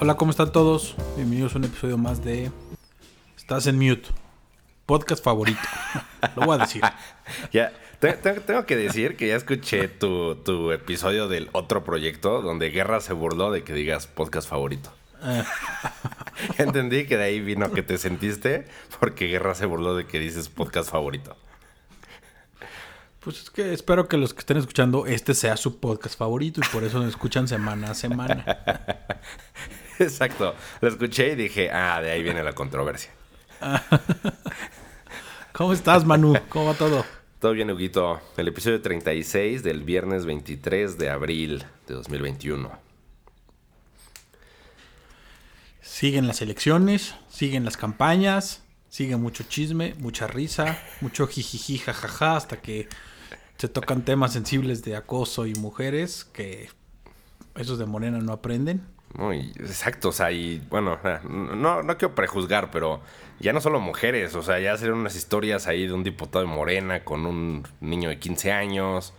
Hola, ¿cómo están todos? Bienvenidos a un episodio más de Estás en Mute, podcast favorito. Lo voy a decir. Ya, te- te- tengo que decir que ya escuché tu, tu episodio del otro proyecto donde Guerra se burló de que digas podcast favorito. Ya entendí que de ahí vino que te sentiste porque Guerra se burló de que dices podcast favorito. pues es que espero que los que estén escuchando este sea su podcast favorito y por eso nos escuchan semana a semana. Exacto. Lo escuché y dije, ah, de ahí viene la controversia. ¿Cómo estás, Manu? ¿Cómo va todo? Todo bien, Huguito. El episodio 36 del viernes 23 de abril de 2021. Siguen las elecciones, siguen las campañas, sigue mucho chisme, mucha risa, mucho jijiji, jajaja, hasta que se tocan temas sensibles de acoso y mujeres que esos de Morena no aprenden. Muy exacto, o sea, y bueno, no, no quiero prejuzgar, pero ya no solo mujeres, o sea, ya salieron unas historias ahí de un diputado de Morena con un niño de 15 años.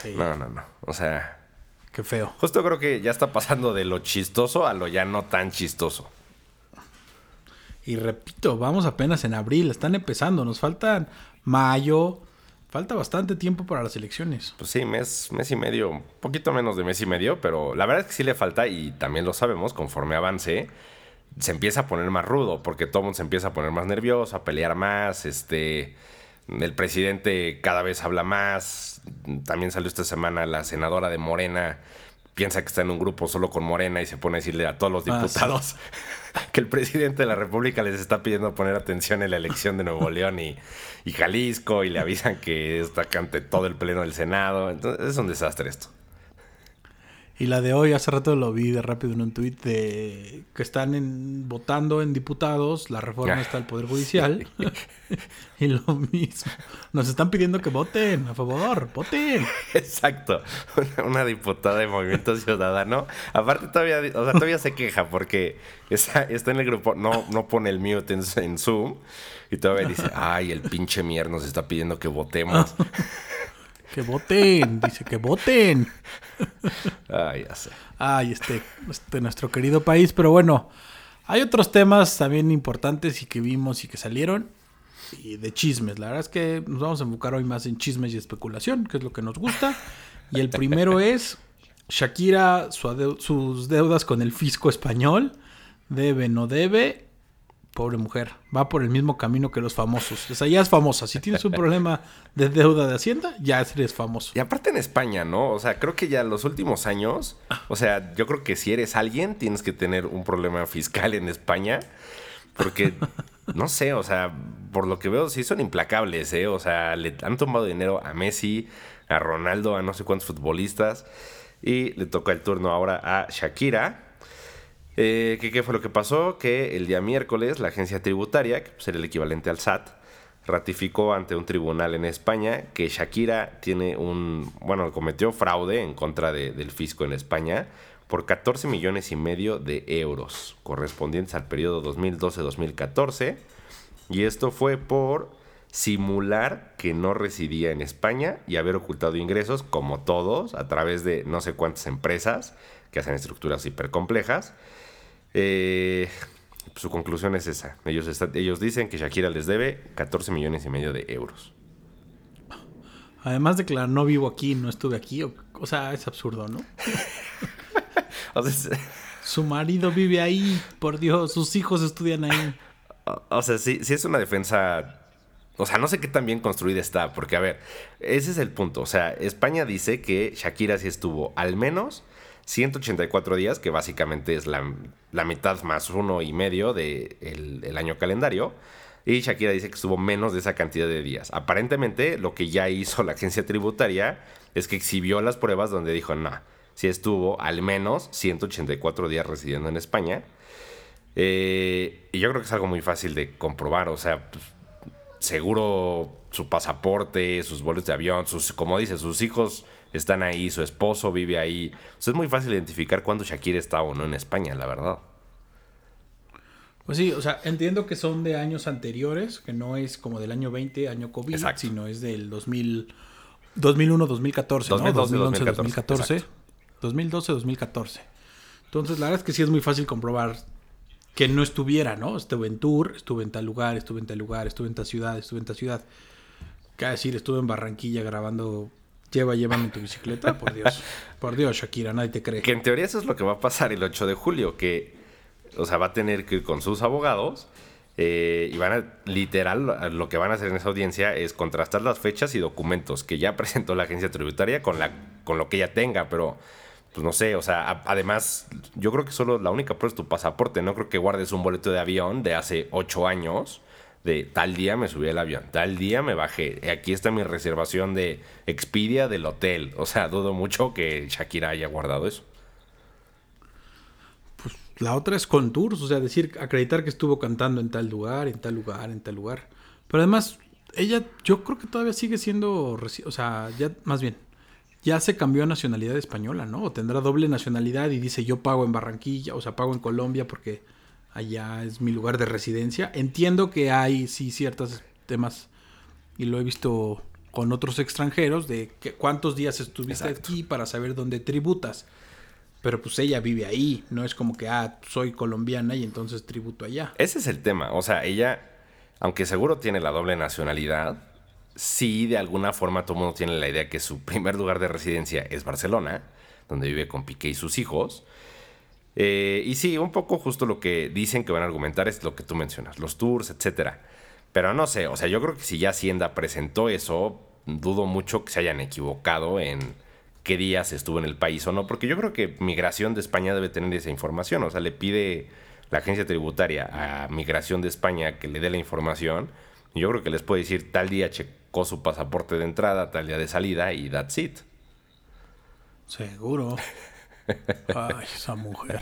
Sí, No, no, no. O sea, Qué feo. justo creo que ya está pasando de lo chistoso a lo ya no tan chistoso. Y repito, vamos apenas en abril, están empezando, nos faltan mayo, falta bastante tiempo para las elecciones. Pues sí, mes, mes y medio, un poquito menos de mes y medio, pero la verdad es que sí le falta y también lo sabemos, conforme avance, se empieza a poner más rudo, porque todo el mundo se empieza a poner más nervioso, a pelear más, este, el presidente cada vez habla más, también salió esta semana la senadora de Morena, piensa que está en un grupo solo con Morena y se pone a decirle a todos los Ah, sí. diputados que el presidente de la República les está pidiendo poner atención en la elección de Nuevo León y, y Jalisco y le avisan que está ante todo el pleno del Senado. Entonces es un desastre esto. Y la de hoy, hace rato lo vi de rápido en un tuit de que están en- votando en diputados la reforma Ah. está del Poder Judicial. y lo mismo. Nos están pidiendo que voten, a favor, voten. Exacto. Una, una diputada de Movimiento Ciudadano. Aparte todavía, o sea, todavía se queja porque está, está en el grupo, no, no pone el mute en, en Zoom y todavía dice, ay, el pinche mier nos está pidiendo que votemos. Que voten, dice que voten. Ay, ya sé. Ay, este, este nuestro querido país, pero bueno, hay otros temas también importantes y que vimos y que salieron y de chismes. La verdad es que nos vamos a enfocar hoy más en chismes y especulación, que es lo que nos gusta. Y el primero es Shakira, su sus deudas con el fisco español, debe, no debe. Pobre mujer, va por el mismo camino que los famosos. O sea, ya es famosa. Si tienes un problema de deuda de Hacienda, ya eres famoso. Y aparte en España, ¿no? O sea, creo que ya los últimos años, o sea, yo creo que si eres alguien, tienes que tener un problema fiscal en España. Porque, no sé, o sea, por lo que veo, sí son implacables, ¿eh? O sea, le han tomado dinero a Messi, a Ronaldo, a no sé cuántos futbolistas. Y le toca el turno ahora a Shakira. Eh, ¿qué, fue lo que pasó? Que el día miércoles la agencia tributaria, que era el equivalente al SAT, ratificó ante un tribunal en España que Shakira tiene un, bueno, cometió fraude en contra de- del fisco en España por 14 millones y medio de euros, correspondientes al periodo 2012-2014. Y esto fue por simular que no residía en España y haber ocultado ingresos, como todos, a través de no sé cuántas empresas que hacen estructuras hipercomplejas. Eh, su conclusión es esa. Ellos, está- ellos dicen que Shakira les debe 14 millones y medio de euros. Además de que la no vivo aquí, no estuve aquí, o, o sea, es absurdo, ¿no? O sea, es- Su marido vive ahí, por Dios, sus hijos estudian ahí. o- o sea, sí, sí es una defensa... O sea, no sé qué tan bien construida está, porque a ver, ese es el punto. O sea, España dice que Shakira sí estuvo al menos 184 días, que básicamente es la, la mitad más uno y medio del de el año calendario. Y Shakira dice que estuvo menos de esa cantidad de días. Aparentemente, lo que ya hizo la agencia tributaria es que exhibió las pruebas donde dijo, no, sí estuvo al menos 184 días residiendo en España. Eh, y yo creo que es algo muy fácil de comprobar. O sea, pues, seguro su pasaporte, sus boletos de avión, sus, como dice, sus hijos están ahí, su esposo vive ahí. O sea, es muy fácil identificar cuándo Shakira está o no en España, la verdad. Pues sí, o sea, entiendo que son de años anteriores, que no es como del año 20, año COVID, Exacto. sino es del 2000, 2001, 2014, ¿no? 2012, 2011, 2014, 2014. 2012, 2014. Entonces, la verdad es que sí es muy fácil comprobar que no estuviera, ¿no? Estuve en tour, estuve en tal lugar, estuve en tal lugar, estuve en tal ciudad, estuve en tal ciudad. ¿Qué decir? Estuve en Barranquilla grabando Lleva, llévame tu bicicleta, por Dios. Por Dios, Shakira, nadie te cree. Que en teoría eso es lo que va a pasar el 8 de julio, que, o sea, va a tener que ir con sus abogados eh, y van a, literal, lo que van a hacer en esa audiencia es contrastar las fechas y documentos que ya presentó la agencia tributaria con, la, con lo que ella tenga, pero pues no sé, o sea, además, yo creo que solo la única prueba es tu pasaporte. No creo que guardes un boleto de avión de hace ocho años. De tal día me subí al avión, tal día me bajé. Aquí está mi reservación de Expedia del hotel. O sea, dudo mucho que Shakira haya guardado eso. Pues la otra es con tours, o sea, decir, acreditar que estuvo cantando en tal lugar, en tal lugar, en tal lugar. Pero además, ella, yo creo que todavía sigue siendo, o sea, ya más bien, ya se cambió a nacionalidad española, ¿no? O tendrá doble nacionalidad y dice yo pago en Barranquilla, o sea, pago en Colombia porque allá es mi lugar de residencia. Entiendo que hay sí ciertos temas y lo he visto con otros extranjeros de que cuántos días estuviste aquí para saber dónde tributas. Pero pues ella vive ahí, no es como que, ah, soy colombiana y entonces tributo allá. Ese es el tema, o sea, ella, aunque seguro tiene la doble nacionalidad, sí, de alguna forma todo el mundo tiene la idea que su primer lugar de residencia es Barcelona, donde vive con Piqué y sus hijos. Eh, y sí, un poco justo lo que dicen que van a argumentar es lo que tú mencionas, los tours, etcétera. Pero no sé, o sea, yo creo que si ya Hacienda presentó eso, dudo mucho que se hayan equivocado en qué días estuvo en el país o no, porque yo creo que Migración de España debe tener esa información, o sea, le pide la agencia tributaria a Migración de España que le dé la información, yo creo que les puede decir tal día checó su pasaporte de entrada, tal día de salida y that's it. Seguro. Ay, esa mujer.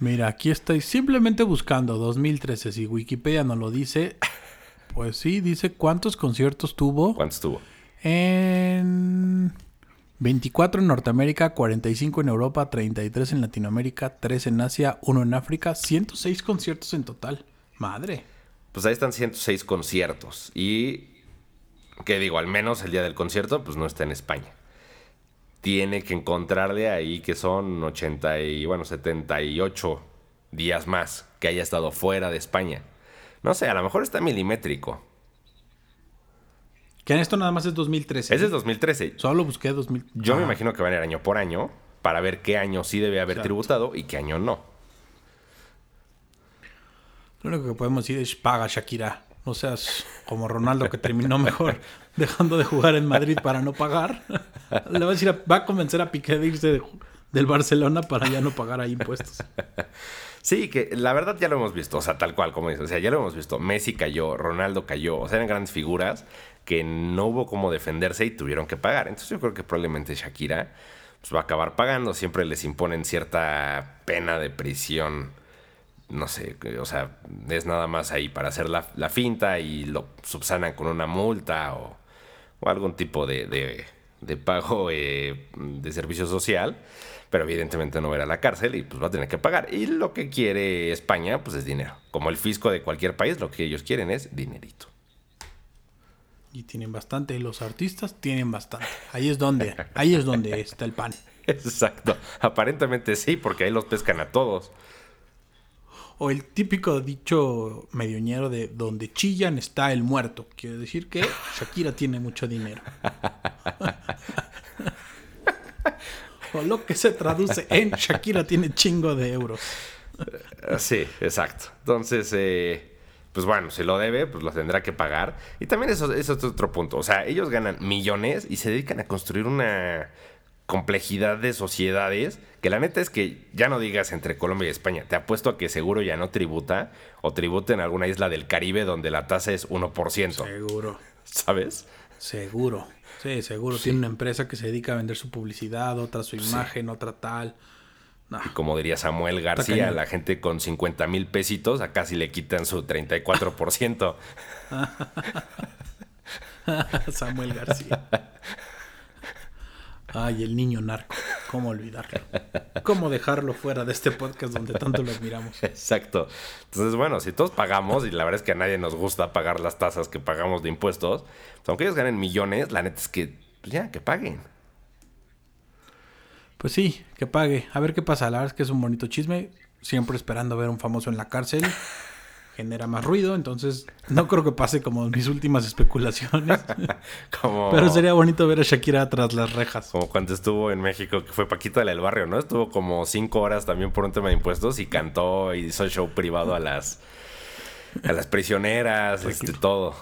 Mira, aquí estoy simplemente buscando 2013. Si Wikipedia no lo dice, pues sí, dice cuántos conciertos tuvo. ¿Cuántos tuvo? En 24 en Norteamérica, 45 en Europa, 33 en Latinoamérica, 3 en Asia, 1 en África, 106 conciertos en total. Madre. Pues ahí están 106 conciertos. Y, que digo, al menos el día del concierto, pues no está en España tiene que encontrarle ahí que son 80 y, bueno, 78 días más que haya estado fuera de España. No sé, a lo mejor está milimétrico. Que en esto nada más es 2013. Ese es 2013. Solo busqué 2013. Yo me imagino que van a ir año por año para ver qué año sí debe haber tributado y qué año no. Lo único que podemos decir es paga Shakira. No seas como Ronaldo que terminó mejor dejando de jugar en Madrid para no pagar. Le va a decir, va a convencer a Piqué de irse del Barcelona para ya no pagar ahí impuestos. Sí, que la verdad ya lo hemos visto, o sea, tal cual como dices, o sea, ya lo hemos visto. Messi cayó, Ronaldo cayó, o sea, eran grandes figuras que no hubo cómo defenderse y tuvieron que pagar. Entonces yo creo que probablemente Shakira pues, va a acabar pagando, siempre les imponen cierta pena de prisión no sé, o sea, es nada más ahí para hacer la, finta y lo subsanan con una multa o, algún tipo de, de, pago eh, de servicio social, pero evidentemente no va a ir a la cárcel y pues va a tener que pagar. Y lo que quiere España, pues es dinero. Como el fisco de cualquier país, lo que ellos quieren es dinerito. Y tienen bastante, y los artistas tienen bastante. Ahí es donde, ahí es donde está el pan. Exacto. Aparentemente sí, porque ahí los pescan a todos. O el típico dicho medioñero de donde chillan está el muerto. Quiere decir que Shakira tiene mucho dinero. o lo que se traduce en Shakira tiene chingo de euros. Eh, sí, exacto. Entonces, eh, pues bueno, si lo debe, pues lo tendrá que pagar. Y también eso, eso es otro punto. O sea, ellos ganan millones y se dedican a construir una complejidad de sociedades, que la neta es que ya no digas entre Colombia y España, te apuesto a que seguro ya no tributa o tributa en alguna isla del Caribe donde la tasa es 1%. Seguro. ¿Sabes? Seguro. Sí, seguro. Tiene una empresa que se dedica a vender su publicidad, otra su imagen, otra tal. Y como diría Samuel García, la gente con 50 mil pesitos, acá sí le quitan su 34%. Samuel García. Ay, el niño narco. ¿Cómo olvidarlo? ¿Cómo dejarlo fuera de este podcast donde tanto lo admiramos? Exacto. Entonces, bueno, si todos pagamos, y la verdad es que a nadie nos gusta pagar las tasas que pagamos de impuestos, pues, aunque ellos ganen millones, la neta es que, pues ya, que paguen. Pues sí, que pague. A ver qué pasa. La verdad es que es un bonito chisme. Siempre esperando ver a un famoso en la cárcel. Genera más ruido, entonces no creo que pase como mis últimas especulaciones. Como, Pero sería bonito ver a Shakira tras las rejas. como cuando estuvo en México, que fue Paquita del Barrio, ¿no? Estuvo como cinco horas también por un tema de impuestos y cantó y hizo show privado a las, a las prisioneras, este, todo.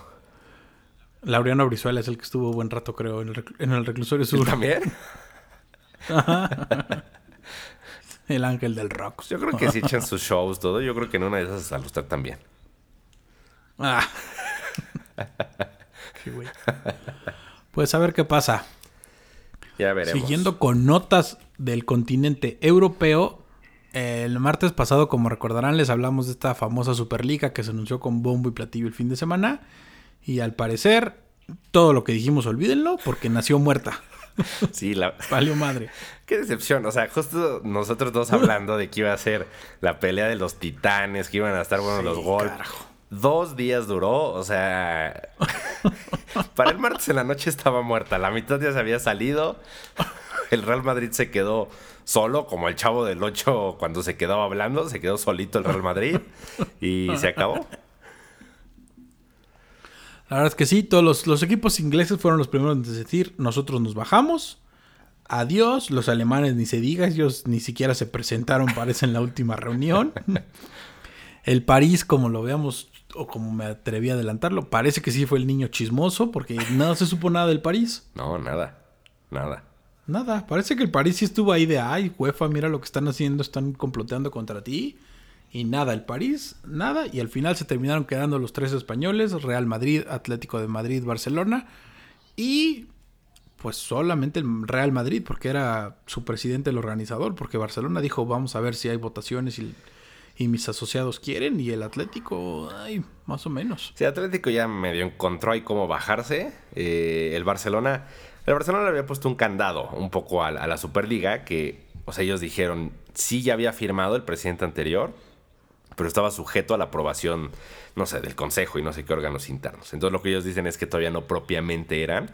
Laureano Brizuela es el que estuvo buen rato, creo, el, en el reclusorio sur. ¿También? El ángel del rock. Yo creo que si echan sus shows, todo, yo creo que en una de esas a usted también. Ah. Qué güey. Pues a ver qué pasa. Ya veremos. Siguiendo con notas del continente europeo, el martes pasado, como recordarán, les hablamos de esta famosa Superliga que se anunció con bombo y platillo el fin de semana. Y al parecer, todo lo que dijimos, olvídenlo, porque nació muerta. Sí, la... Valió madre. Qué decepción. O sea, justo nosotros dos hablando de que iba a ser la pelea de los titanes, que iban a estar buenos los golpes. carajo. Dos días duró, o sea... para el martes en la noche estaba muerta. La mitad ya se había salido. El Real Madrid se quedó solo, como el chavo del 8 cuando se quedaba hablando. Se quedó solito el Real Madrid. Y se acabó. La verdad es que sí, todos los, los equipos ingleses fueron los primeros en decir, nosotros nos bajamos. Adiós, los alemanes ni se diga, ellos ni siquiera se presentaron, parece, en la última reunión. El París, como lo veamos, o como me atreví a adelantarlo, parece que sí fue el niño chismoso, porque no se supo nada del París. No, nada. Nada. Nada, parece que el París sí estuvo ahí de, ay, UEFA, mira lo que están haciendo, están comploteando contra ti. Y nada, el París, nada. Y al final se terminaron quedando los tres españoles, Real Madrid, Atlético de Madrid, Barcelona. Y pues solamente el Real Madrid, porque era su presidente el organizador, porque Barcelona dijo, vamos a ver si hay votaciones y, mis asociados quieren. Y el Atlético, ay, más o menos. Sí, Atlético ya medio encontró ahí cómo bajarse. Eh, el Barcelona. El Barcelona le había puesto un candado un poco a, a la Superliga. Que, o sea, ellos dijeron, sí ya había firmado el presidente anterior, pero estaba sujeto a la aprobación, no sé, del consejo y no sé qué órganos internos. Entonces lo que ellos dicen es que todavía no propiamente eran.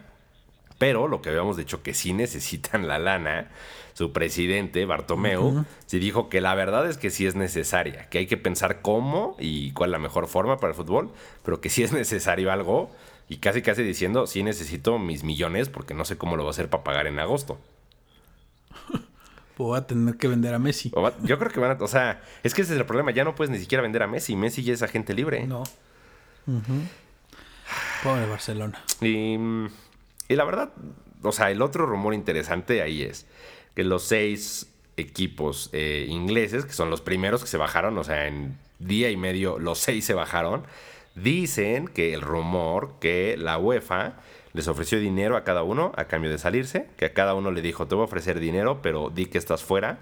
Pero lo que habíamos dicho que sí necesitan la lana, su presidente, Bartomeu, sí dijo que la verdad es que sí es necesaria, que hay que pensar cómo y cuál es la mejor forma para el fútbol, pero que sí es necesario algo y casi casi diciendo, sí necesito mis millones porque no sé cómo lo voy a hacer para pagar en agosto. Pues voy a tener que vender a Messi. O va- Yo creo que van a, o sea, es que ese es el problema, ya no puedes ni siquiera vender a Messi, Messi ya es agente libre. No. Ujú. Pobre Barcelona. Y, y la verdad, o sea, el otro rumor interesante ahí es que los seis equipos eh, ingleses, que son los primeros que se bajaron, o sea, en día y medio los seis se bajaron, dicen que el rumor que la UEFA les ofreció dinero a cada uno a cambio de salirse, que a cada uno le dijo, te voy a ofrecer dinero, pero di que estás fuera,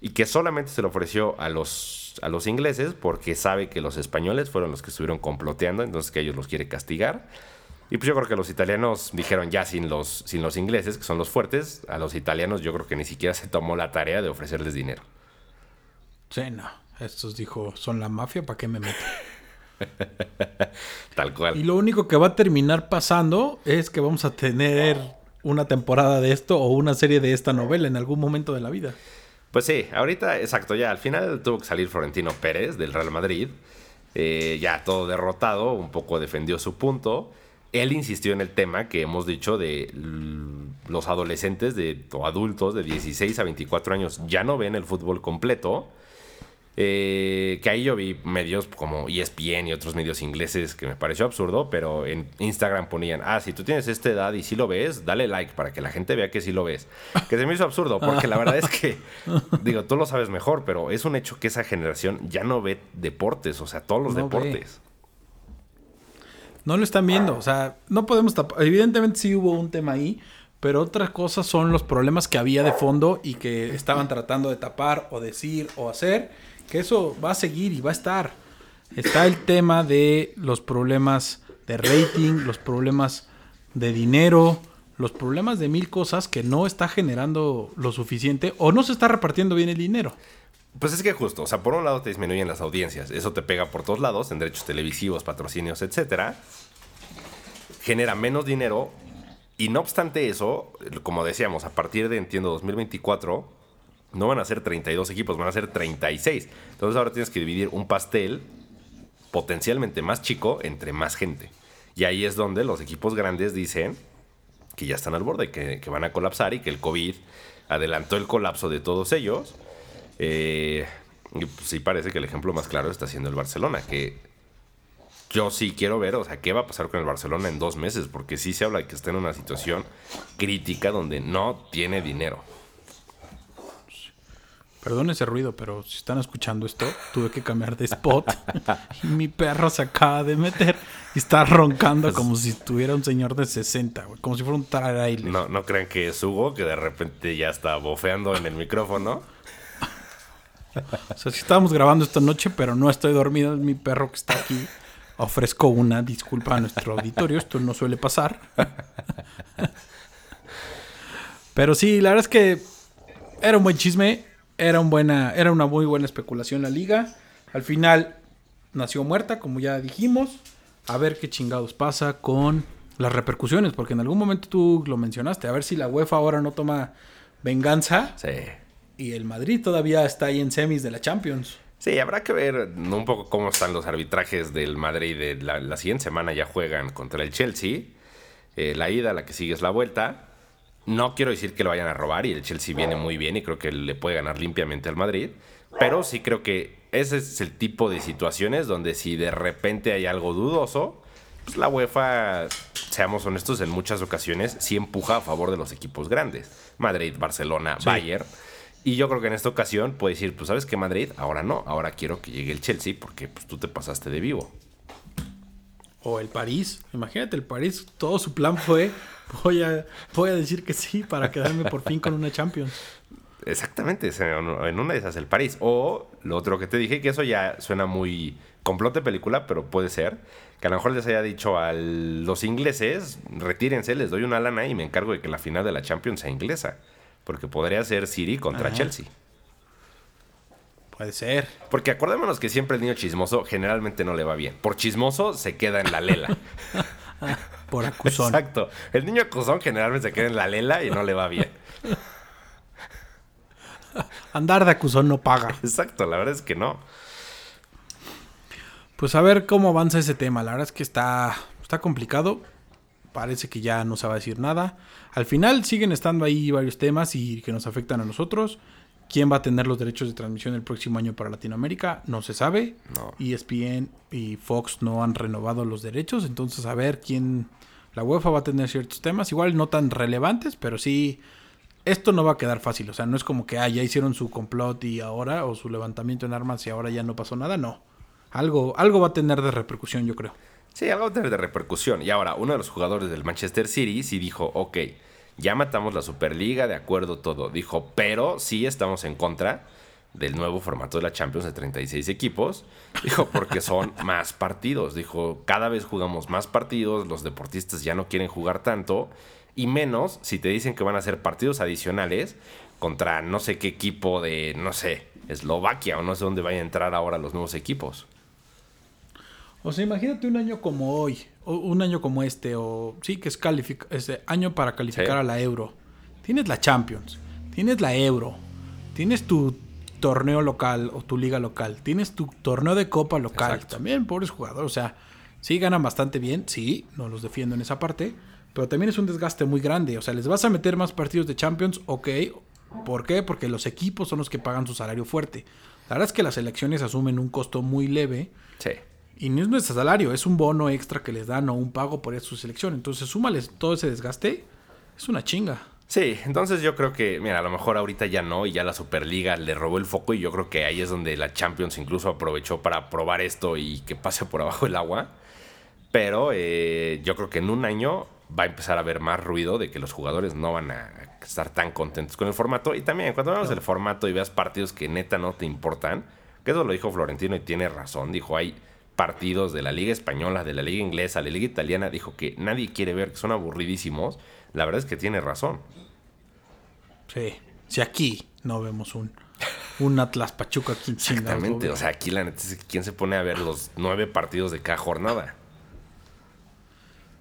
y que solamente se lo ofreció a los, a los ingleses porque sabe que los españoles fueron los que estuvieron comploteando, entonces que ellos los quiere castigar. Y pues yo creo que los italianos dijeron ya sin los, sin los ingleses, que son los fuertes, a los italianos yo creo que ni siquiera se tomó la tarea de ofrecerles dinero. Sí, no. Estos dijo, son la mafia, ¿para qué me meto? Tal cual. Y lo único que va a terminar pasando es que vamos a tener una temporada de esto o una serie de esta novela en algún momento de la vida. Pues sí, ahorita, exacto, ya al final tuvo que salir Florentino Pérez del Real Madrid. Eh, ya todo derrotado, un poco defendió su punto. Él insistió en el tema que hemos dicho de los adolescentes de, o adultos de 16 a 24 años ya no ven el fútbol completo. Eh, que ahí yo vi medios como ESPN y otros medios ingleses que me pareció absurdo, pero en Instagram ponían, ah, si tú tienes esta edad y sí lo ves, dale like para que la gente vea que sí lo ves. Que se me hizo absurdo, porque la verdad es que, digo, tú lo sabes mejor, pero es un hecho que esa generación ya no ve deportes, o sea, todos los No ve. deportes. No lo están viendo, o sea, no podemos tapar. Evidentemente sí hubo un tema ahí, pero otras cosas son los problemas que había de fondo y que estaban tratando de tapar o decir o hacer, que eso va a seguir y va a estar. Está el tema de los problemas de rating, los problemas de dinero, los problemas de mil cosas que no está generando lo suficiente o no se está repartiendo bien el dinero. Pues es que justo, o sea, por un lado te disminuyen las audiencias, eso te pega por todos lados, en derechos televisivos, patrocinios, etcétera. Genera menos dinero Y no obstante eso, como decíamos, a partir de, entiendo, 2024, no van a ser 32 equipos, van a ser 36. Entonces ahora tienes que dividir un pastel potencialmente más chico entre más gente. Y ahí es donde los equipos grandes dicen que ya están al borde, que, van a colapsar y que el COVID adelantó el colapso de todos ellos. Eh, y pues sí parece que el ejemplo más claro está siendo el Barcelona, que yo sí quiero ver, o sea, qué va a pasar con el Barcelona en dos meses, porque sí se habla de que está en una situación crítica donde no tiene dinero. Perdón ese ruido, pero si están escuchando esto, tuve que cambiar de spot y mi perro se acaba de meter y está roncando como si tuviera un señor de 60, como si fuera un trailer. No, no crean que es Hugo, que de repente ya está bofeando en el micrófono. o sea, si estábamos grabando esta noche, pero no estoy dormido, es mi perro que está aquí ofrezco una disculpa a nuestro auditorio, esto no suele pasar. Pero sí, la verdad es que era un buen chisme, era, un buena, era una muy buena especulación la liga. Al final nació muerta, como ya dijimos. A ver qué chingados pasa con las repercusiones, porque en algún momento tú lo mencionaste, a ver si la UEFA ahora no toma venganza. Sí. Y el Madrid todavía está ahí en semis de la Champions. Sí, habrá que ver un poco cómo están los arbitrajes del Madrid. De la, siguiente semana ya juegan contra el Chelsea. Eh, la ida, la que sigue es la vuelta. No quiero decir que lo vayan a robar y el Chelsea viene muy bien y creo que le puede ganar limpiamente al Madrid. Pero sí creo que ese es el tipo de situaciones donde si de repente hay algo dudoso, pues la UEFA, seamos honestos, en muchas ocasiones sí empuja a favor de los equipos grandes. Madrid, Barcelona, Bayern. Y yo creo que en esta ocasión puede decir, pues sabes que Madrid, ahora no, ahora quiero que llegue el Chelsea porque pues tú te pasaste de vivo. O el París, imagínate el París, todo su plan fue, voy a, voy a decir que sí para quedarme por fin con una Champions. Exactamente, en una de esas el París. O lo otro que te dije, que eso ya suena muy complot de película, pero puede ser, que a lo mejor les haya dicho a los ingleses, retírense, les doy una lana y me encargo de que la final de la Champions sea inglesa. Porque podría ser City contra Chelsea. Puede ser. Porque acordémonos que siempre el niño chismoso generalmente no le va bien. Por chismoso se queda en la lela. Por acusón. Exacto. El niño acusón generalmente se queda en la lela y no le va bien. Andar de acusón no paga. Exacto, la verdad es que no. Pues a ver cómo avanza ese tema. La verdad es que está, está complicado parece que ya no se va a decir nada. Al final siguen estando ahí varios temas y que nos afectan a nosotros. ¿Quién va a tener los derechos de transmisión el próximo año para Latinoamérica? No se sabe. No. ESPN y Fox no han renovado los derechos. Entonces, a ver quién. La UEFA va a tener ciertos temas, igual no tan relevantes, pero sí. Esto no va a quedar fácil. O sea, no es como que ah, ya hicieron su complot y ahora, o su levantamiento en armas y ahora ya no pasó nada. No. Algo, algo va a tener de repercusión, yo creo. Sí, algo de repercusión. Y ahora, uno de los jugadores del Manchester City sí dijo, ok, ya matamos la Superliga, de acuerdo todo. Dijo, pero sí estamos en contra del nuevo formato de la Champions de 36 equipos. Dijo, porque son más partidos. Dijo, cada vez jugamos más partidos, los deportistas ya no quieren jugar tanto. Y menos si te dicen que van a ser partidos adicionales contra no sé qué equipo de, no sé, Eslovaquia o no sé dónde vayan a entrar ahora los nuevos equipos. O sea, imagínate un año como hoy, o un año como este, o sí, que es, este año para calificar a la Euro. Tienes la Champions, tienes la Euro, tienes tu torneo local o tu liga local, tienes tu torneo de copa local. También, pobres jugadores, o sea, sí ganan bastante bien, sí, no los defiendo en esa parte, pero también es un desgaste muy grande. O sea, les vas a meter más partidos de Champions, ok. ¿Por qué? Porque los equipos son los que pagan su salario fuerte. La verdad es que las elecciones asumen un costo muy leve. Sí. Y no es nuestro salario, es un bono extra que les dan o un pago por su selección. Entonces, súmales todo ese desgaste, es una chinga. Sí, entonces yo creo que, mira, a lo mejor ahorita ya no, y ya la Superliga le robó el foco, y yo creo que ahí es donde la Champions incluso aprovechó para probar esto y que pase por abajo el agua. Pero eh, yo creo que en un año va a empezar a haber más ruido de que los jugadores no van a estar tan contentos con el formato. Y también, cuando veas el formato y veas partidos que neta no te importan, que eso lo dijo Florentino y tiene razón, dijo, hay partidos de la Liga Española, de la Liga Inglesa, de la Liga Italiana, dijo que nadie quiere ver, que son aburridísimos, la verdad es que tiene razón. Sí, si aquí no vemos un, un Atlas Pachuca aquí Exactamente, o sea, aquí la neta es que quién se pone a ver los nueve partidos de cada jornada.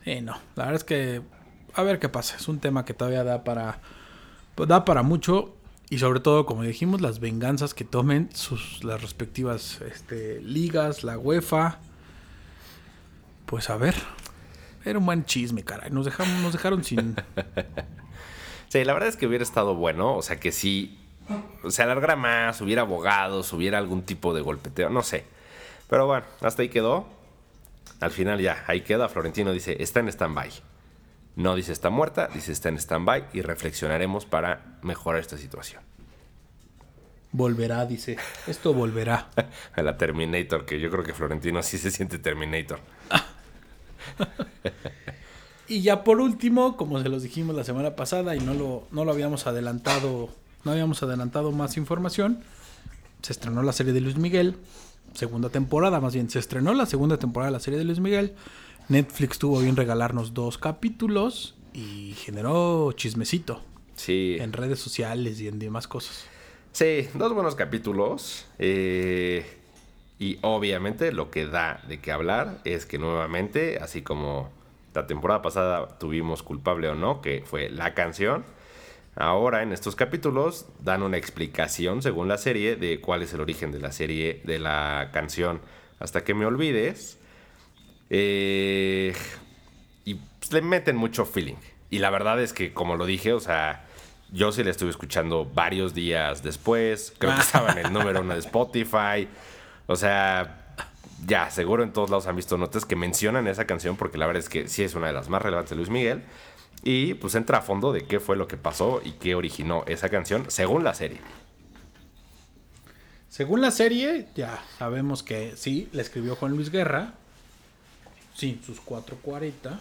Sí, no, la verdad es que a ver qué pasa. Es un tema que todavía da para, da para mucho. Y sobre todo, como dijimos, las venganzas que tomen sus, las respectivas este, ligas, la UEFA. Pues a ver. Era un buen chisme, caray. Nos, dejamos, nos dejaron sin... sí, la verdad es que hubiera estado bueno. O sea, que si se alargara más, hubiera abogados, hubiera algún tipo de golpeteo, no sé. Pero bueno, hasta ahí quedó. Al final ya, ahí queda. Florentino dice, está en stand-by. No dice está muerta, dice está en stand-by y reflexionaremos para mejorar esta situación. Volverá, dice. Esto volverá. A la Terminator, que yo creo que Florentino sí se siente Terminator. y ya por último, como se los dijimos la semana pasada y no lo, no lo habíamos adelantado, no habíamos adelantado más información, se estrenó la serie de Luis Miguel, segunda temporada, más bien, se estrenó la segunda temporada de la serie de Luis Miguel. Netflix tuvo bien regalarnos dos capítulos y generó chismecito. Sí. En redes sociales y en demás cosas. Sí, dos buenos capítulos. Eh, y obviamente lo que da de qué hablar es que nuevamente, así como la temporada pasada tuvimos culpable o no, que fue la canción, ahora en estos capítulos dan una explicación según la serie de cuál es el origen de la serie, de la canción. Hasta que me olvides, eh, y pues, le meten mucho feeling. Y la verdad es que, como lo dije, o sea, yo sí le estuve escuchando varios días después. Creo que estaba en el número uno de Spotify. O sea, ya, seguro en todos lados han visto notas que mencionan esa canción porque la verdad es que sí es una de las más relevantes de Luis Miguel. Y pues entra a fondo de qué fue lo que pasó y qué originó esa canción según la serie. Según la serie, ya sabemos que sí, la escribió Juan Luis Guerra, sí, sus 440.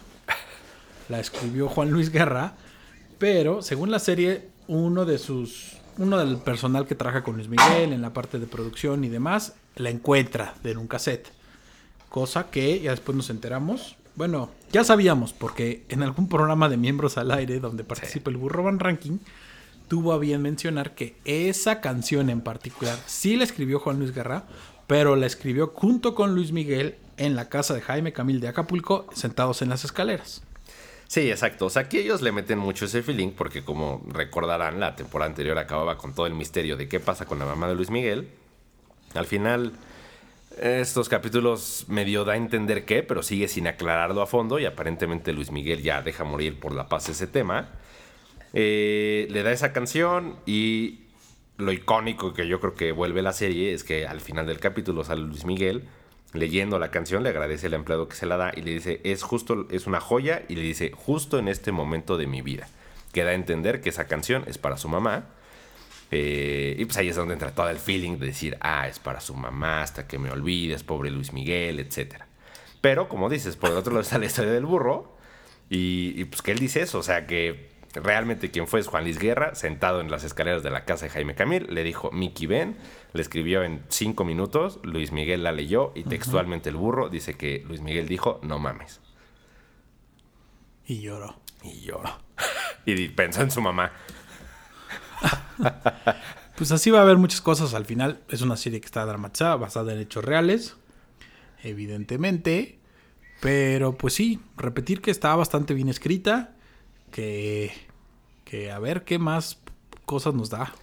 La escribió Juan Luis Guerra. Pero, según la serie, uno de sus. Uno del personal que trabaja con Luis Miguel en la parte de producción y demás, la encuentra en un cassette. Cosa que ya después nos enteramos. Bueno, ya sabíamos, porque en algún programa de miembros al aire donde participa el Burro Van Ranking, tuvo a bien mencionar que esa canción en particular sí la escribió Juan Luis Guerra, pero la escribió junto con Luis Miguel en la casa de Jaime Camil de Acapulco, sentados en las escaleras. Sí, exacto. O sea, aquí ellos le meten mucho ese feeling porque como recordarán, la temporada anterior acababa con todo el misterio de qué pasa con la mamá de Luis Miguel. Al final, estos capítulos medio da a entender qué, pero sigue sin aclararlo a fondo y aparentemente Luis Miguel ya deja morir por la paz ese tema. Eh, le da esa canción y lo icónico que yo creo que vuelve la serie es que al final del capítulo sale Luis Miguel leyendo la canción, le agradece al empleado que se la da y le dice, es justo, es una joya y le dice, justo en este momento de mi vida. Queda a entender que esa canción es para su mamá. Eh, y pues ahí es donde entra todo el feeling de decir, ah, es para su mamá hasta que me olvides, pobre Luis Miguel, etc. Pero como dices, por el otro lado está la historia del burro. Y, y pues que él dice eso, o sea que realmente quien fue es Juan Luis Guerra, sentado en las escaleras de la casa de Jaime Camil, le dijo Mickey Ben, le escribió en cinco minutos, Luis Miguel la leyó y textualmente el burro dice que Luis Miguel dijo, no mames. Y lloró. Y lloró. y pensó en su mamá. pues así va a haber muchas cosas al final. Es una serie que está dramatizada, basada en hechos reales, evidentemente. Pero pues sí, repetir que está bastante bien escrita que, que a ver qué más cosas nos da.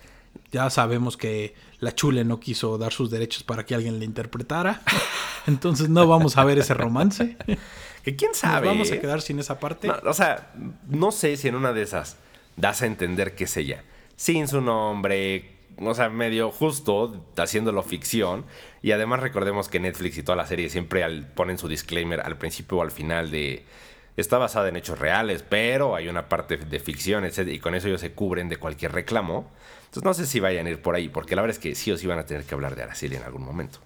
Ya sabemos que la Chule no quiso dar sus derechos para que alguien le interpretara. Entonces no vamos a ver ese romance. Que quién sabe. vamos a quedar sin esa parte. o sea, no sé si en una de esas das a entender que es ella. Sin su nombre, o sea, medio justo, haciéndolo ficción. Y además recordemos que Netflix y toda la serie siempre ponen su disclaimer al principio o al final de está basada en hechos reales, pero hay una parte de ficción, etc. Y con eso ellos se cubren de cualquier reclamo. Entonces no sé si vayan a ir por ahí, porque la verdad es que sí o sí van a tener que hablar de Araceli en algún momento.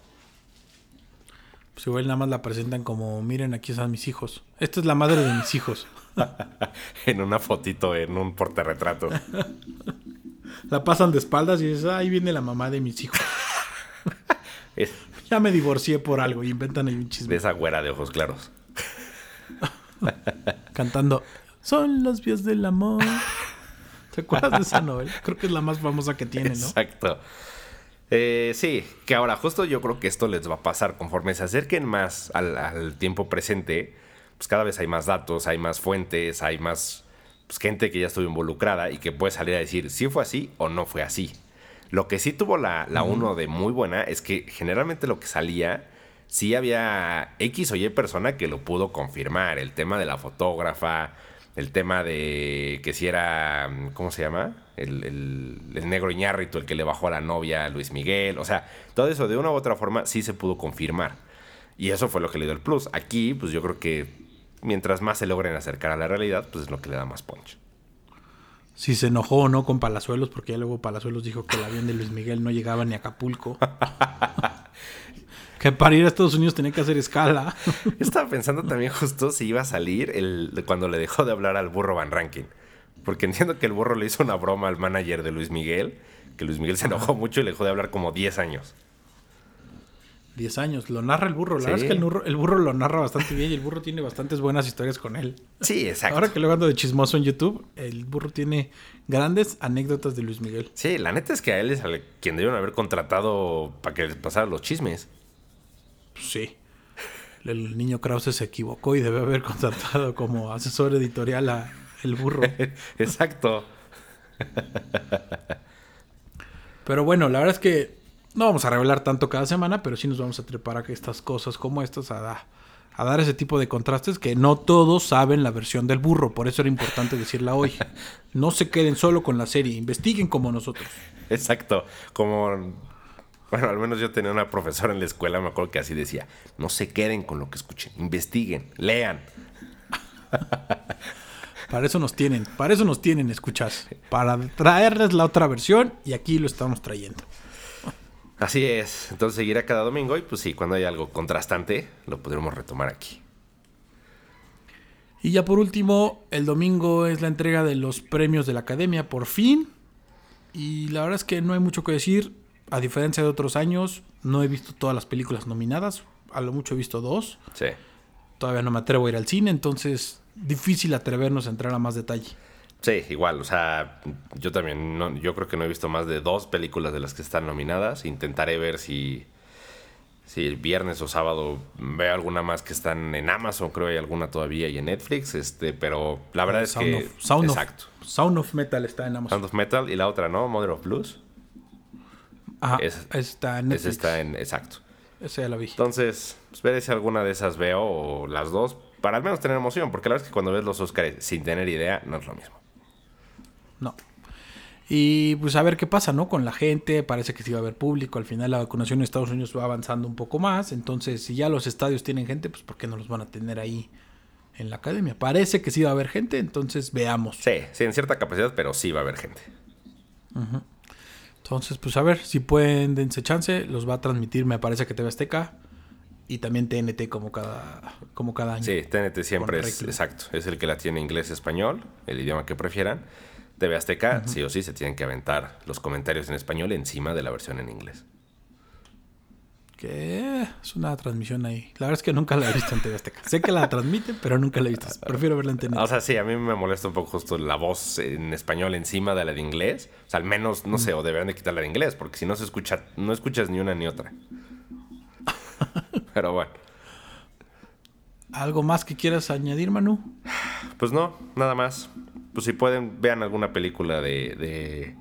Pues igual nada más la presentan como, miren, aquí están mis hijos. Esta es la madre de mis hijos. en una fotito, en un portarretrato. la pasan de espaldas y dices, ahí viene la mamá de mis hijos. ya me divorcié por algo y inventan ahí un chisme. De esa güera de ojos claros. Cantando Son los pies del amor. ¿Te acuerdas de esa novela? Creo que es la más famosa que tiene, ¿no? Exacto. Eh, sí, que ahora justo yo creo que esto les va a pasar conforme se acerquen más al, tiempo presente, pues cada vez hay más datos, hay más fuentes, hay más pues, gente que ya estuvo involucrada y que puede salir a decir si fue así o no fue así. Lo que sí tuvo la, la uno de muy buena es que generalmente lo que salía, sí había X o Y persona que lo pudo confirmar. El tema de la fotógrafa, el tema de que si era, ¿cómo se llama? El, el, el negro Iñárritu, el que le bajó a la novia a Luis Miguel. O sea, todo eso de una u otra forma sí se pudo confirmar. Y eso fue lo que le dio el plus. Aquí, pues yo creo que mientras más se logren acercar a la realidad, pues es lo que le da más punch. Si se enojó o no con Palazuelos, porque ya luego Palazuelos dijo que el avión de Luis Miguel no llegaba ni a Acapulco. que para ir a Estados Unidos tenía que hacer escala. Yo estaba pensando también justo si iba a salir el, cuando le dejó de hablar al burro Van Rankin. Porque entiendo que el burro le hizo una broma al manager de Luis Miguel, que Luis Miguel se enojó mucho y le dejó de hablar como 10 años. 10 años. Lo narra el burro. La verdad es que el burro, el burro, lo narra bastante bien y el burro tiene bastantes buenas historias con él. Sí, exacto. Ahora que lo ando de chismoso en YouTube, el burro tiene grandes anécdotas de Luis Miguel. Sí, la neta es que a él es a quien debieron haber contratado para que les pasara los chismes. Sí. El niño Krause se equivocó y debe haber contratado como asesor editorial a el burro. exacto. Pero bueno, la verdad es que no vamos a revelar tanto cada semana, pero sí nos vamos a trepar a que estas cosas como estas a, a dar ese tipo de contrastes que no todos saben la versión del burro, por eso era importante decirla hoy. No se queden solo con la serie, investiguen como nosotros. Exacto, como bueno, al menos yo tenía una profesora en la escuela, me acuerdo que así decía, no se queden con lo que escuchen, investiguen, lean. Para eso nos tienen, para eso nos tienen, escuchas, para traerles la otra versión y aquí lo estamos trayendo. Así es. Entonces seguirá cada domingo y pues sí, cuando hay algo contrastante lo podremos retomar aquí. Y ya por último, el domingo es la entrega de los premios de la academia, por fin. Y la verdad es que no hay mucho que decir. A diferencia de otros años, no he visto todas las películas nominadas. A lo mucho he visto dos. Sí. Todavía no me atrevo a ir al cine, entonces difícil atrevernos a entrar a más detalle. Sí, igual, o sea, yo también, no, yo creo que no he visto más de dos películas de las que están nominadas. Intentaré ver si, si el viernes o sábado veo alguna más que están en Amazon, creo que hay alguna todavía y en Netflix, este, pero la verdad es que... Sound exacto. Of, Sound of Metal está en Amazon. Sound of Metal y la otra, ¿no? Mother of Blues. Ajá, está en Netflix. está en, exacto. Esa ya la vi. Entonces, pues veré si alguna de esas veo o las dos, para al menos tener emoción, porque la verdad es que cuando ves los Oscars sin tener idea, no es lo mismo. No. Y pues a ver qué pasa, ¿no? Con la gente, parece que sí va a haber público, al final la vacunación en Estados Unidos va avanzando un poco más, entonces si ya los estadios tienen gente, pues ¿por qué no los van a tener ahí en la academia? Parece que sí va a haber gente, entonces veamos. Sí, sí, en cierta capacidad, pero sí va a haber gente. Entonces, pues a ver, si pueden, dense chance, los va a transmitir, me parece que TV Azteca y también TNT como cada, como cada año. Sí, TNT siempre es, exacto, es el que la tiene inglés-español, el idioma que prefieran. TV Azteca, sí o sí, se tienen que aventar los comentarios en español encima de la versión en inglés. Que es una transmisión ahí. La verdad es que nunca la he visto en TV Azteca. sé que la transmiten, pero nunca la he visto. Prefiero verla en TNT. O sea, sí, a mí me molesta un poco justo la voz en español encima de la de inglés. O sea, al menos, no sé, o deberían de quitarla de inglés, porque si no se escucha, no escuchas ni una ni otra. pero bueno. ¿Algo más que quieras añadir, Manu? Pues no, nada más pues si pueden, vean alguna película de, de,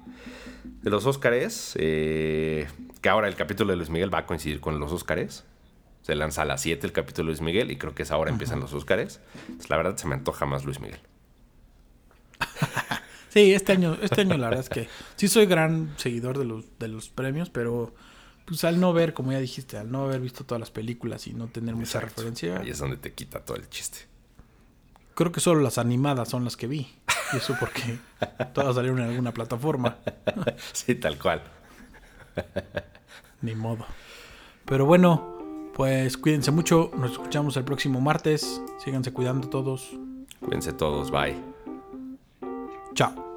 los Óscares. Eh, que ahora el capítulo de Luis Miguel va a coincidir con los Óscares. Se lanza a las 7 el capítulo de Luis Miguel y creo que es ahora empiezan los Óscares. Pues la verdad se me antoja más Luis Miguel. sí, este año, este año la verdad es que sí soy gran seguidor de los, de los premios, pero pues al no ver, como ya dijiste, al no haber visto todas las películas y no tener mucha referencia. Ahí es donde te quita todo el chiste. Creo que solo las animadas son las que vi. Y eso porque todas salieron en alguna plataforma. sí, tal cual. Ni modo. Pero bueno, pues cuídense mucho. Nos escuchamos el próximo martes. Síganse cuidando todos. Cuídense todos. Bye. Chao.